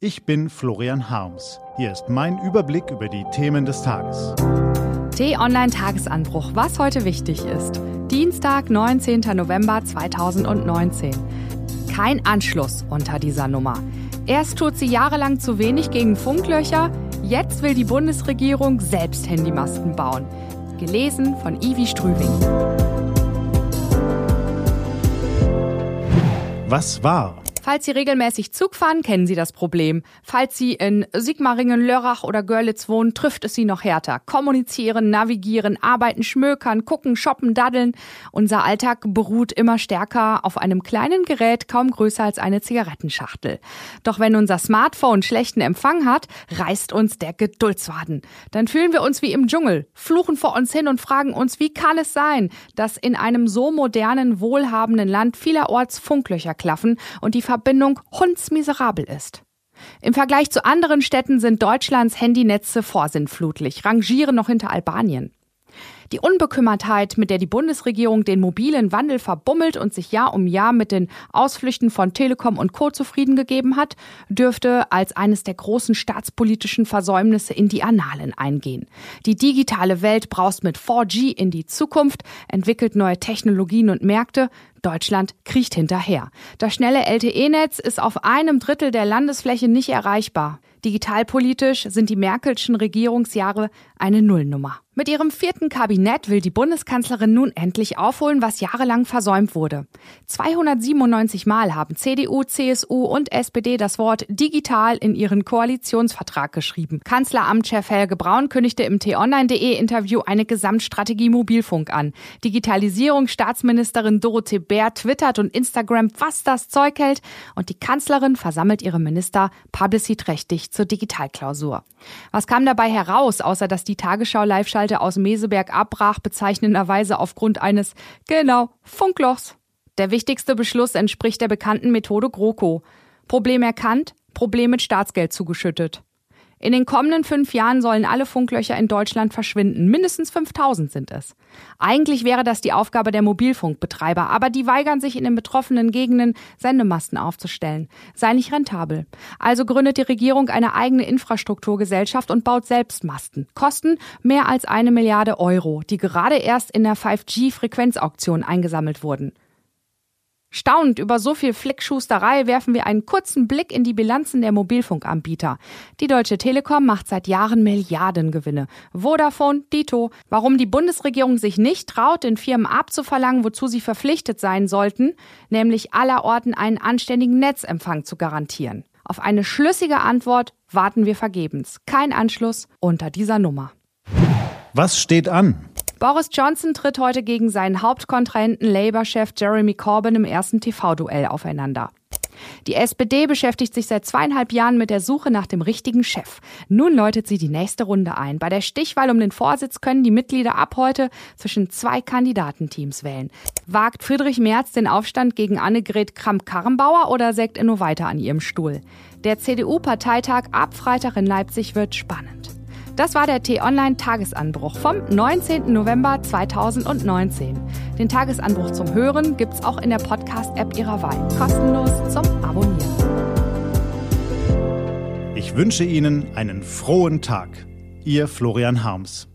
Ich bin Florian Harms. Hier ist mein Überblick über die Themen des Tages. T-Online Tagesanbruch, was heute wichtig ist. Dienstag, 19. November 2019. Kein Anschluss unter dieser Nummer. Erst tut sie jahrelang zu wenig gegen Funklöcher, jetzt will die Bundesregierung selbst Handymasten bauen. Gelesen von Ivi Strüving. Was war? Falls Sie regelmäßig Zug fahren, kennen Sie das Problem. Falls Sie in Sigmaringen, Lörrach oder Görlitz wohnen, trifft es Sie noch härter. Kommunizieren, navigieren, arbeiten, schmökern, gucken, shoppen, daddeln. Unser Alltag beruht immer stärker auf einem kleinen Gerät, kaum größer als eine Zigarettenschachtel. Doch wenn unser Smartphone schlechten Empfang hat, reißt uns der Geduldswaden. Dann fühlen wir uns wie im Dschungel, fluchen vor uns hin und fragen uns, wie kann es sein, dass in einem so modernen, wohlhabenden Land vielerorts Funklöcher klaffen und die Verbindung hundsmiserabel ist. Im Vergleich zu anderen Städten sind Deutschlands Handynetze vorsinnflutlich, rangieren noch hinter Albanien. Die Unbekümmertheit, mit der die Bundesregierung den mobilen Wandel verbummelt und sich Jahr um Jahr mit den Ausflüchten von Telekom und Co. zufrieden gegeben hat, dürfte als eines der großen staatspolitischen Versäumnisse in die Annalen eingehen. Die digitale Welt braust mit 4G in die Zukunft, entwickelt neue Technologien und Märkte, Deutschland kriecht hinterher. Das schnelle LTE-Netz ist auf einem Drittel der Landesfläche nicht erreichbar. Digitalpolitisch sind die Merkelschen Regierungsjahre eine Nullnummer. Mit ihrem vierten Kabinett will die Bundeskanzlerin nun endlich aufholen, was jahrelang versäumt wurde. 297 Mal haben CDU, CSU und SPD das Wort digital in ihren Koalitionsvertrag geschrieben. Kanzleramtschef Helge Braun kündigte im t-online.de Interview eine Gesamtstrategie Mobilfunk an. Digitalisierungsstaatsministerin Dorothee Bär twittert und Instagram, was das Zeug hält und die Kanzlerin versammelt ihre Minister publiciträchtig zur Digitalklausur. Was kam dabei heraus, außer dass die Tagesschau Live-Schalte aus Meseberg abbrach, bezeichnenderweise aufgrund eines, genau, Funklochs. Der wichtigste Beschluss entspricht der bekannten Methode GroKo. Problem erkannt, Problem mit Staatsgeld zugeschüttet. In den kommenden fünf Jahren sollen alle Funklöcher in Deutschland verschwinden. Mindestens 5000 sind es. Eigentlich wäre das die Aufgabe der Mobilfunkbetreiber, aber die weigern sich in den betroffenen Gegenden, Sendemasten aufzustellen. Sei nicht rentabel. Also gründet die Regierung eine eigene Infrastrukturgesellschaft und baut selbst Masten. Kosten mehr als eine Milliarde Euro, die gerade erst in der 5G-Frequenzauktion eingesammelt wurden. Staunend über so viel Flickschusterei werfen wir einen kurzen Blick in die Bilanzen der Mobilfunkanbieter. Die Deutsche Telekom macht seit Jahren Milliardengewinne. Vodafone, Dito. Warum die Bundesregierung sich nicht traut, den Firmen abzuverlangen, wozu sie verpflichtet sein sollten, nämlich allerorten einen anständigen Netzempfang zu garantieren. Auf eine schlüssige Antwort warten wir vergebens. Kein Anschluss unter dieser Nummer. Was steht an? Boris Johnson tritt heute gegen seinen Hauptkontrahenten Labour-Chef Jeremy Corbyn im ersten TV-Duell aufeinander. Die SPD beschäftigt sich seit zweieinhalb Jahren mit der Suche nach dem richtigen Chef. Nun läutet sie die nächste Runde ein. Bei der Stichwahl um den Vorsitz können die Mitglieder ab heute zwischen zwei Kandidatenteams wählen. Wagt Friedrich Merz den Aufstand gegen Annegret Kramp-Karrenbauer oder sägt er nur weiter an ihrem Stuhl? Der CDU-Parteitag ab Freitag in Leipzig wird spannend. Das war der T-Online Tagesanbruch vom 19. November 2019. Den Tagesanbruch zum Hören gibt's auch in der Podcast-App Ihrer Wahl. Kostenlos zum Abonnieren. Ich wünsche Ihnen einen frohen Tag. Ihr Florian Harms.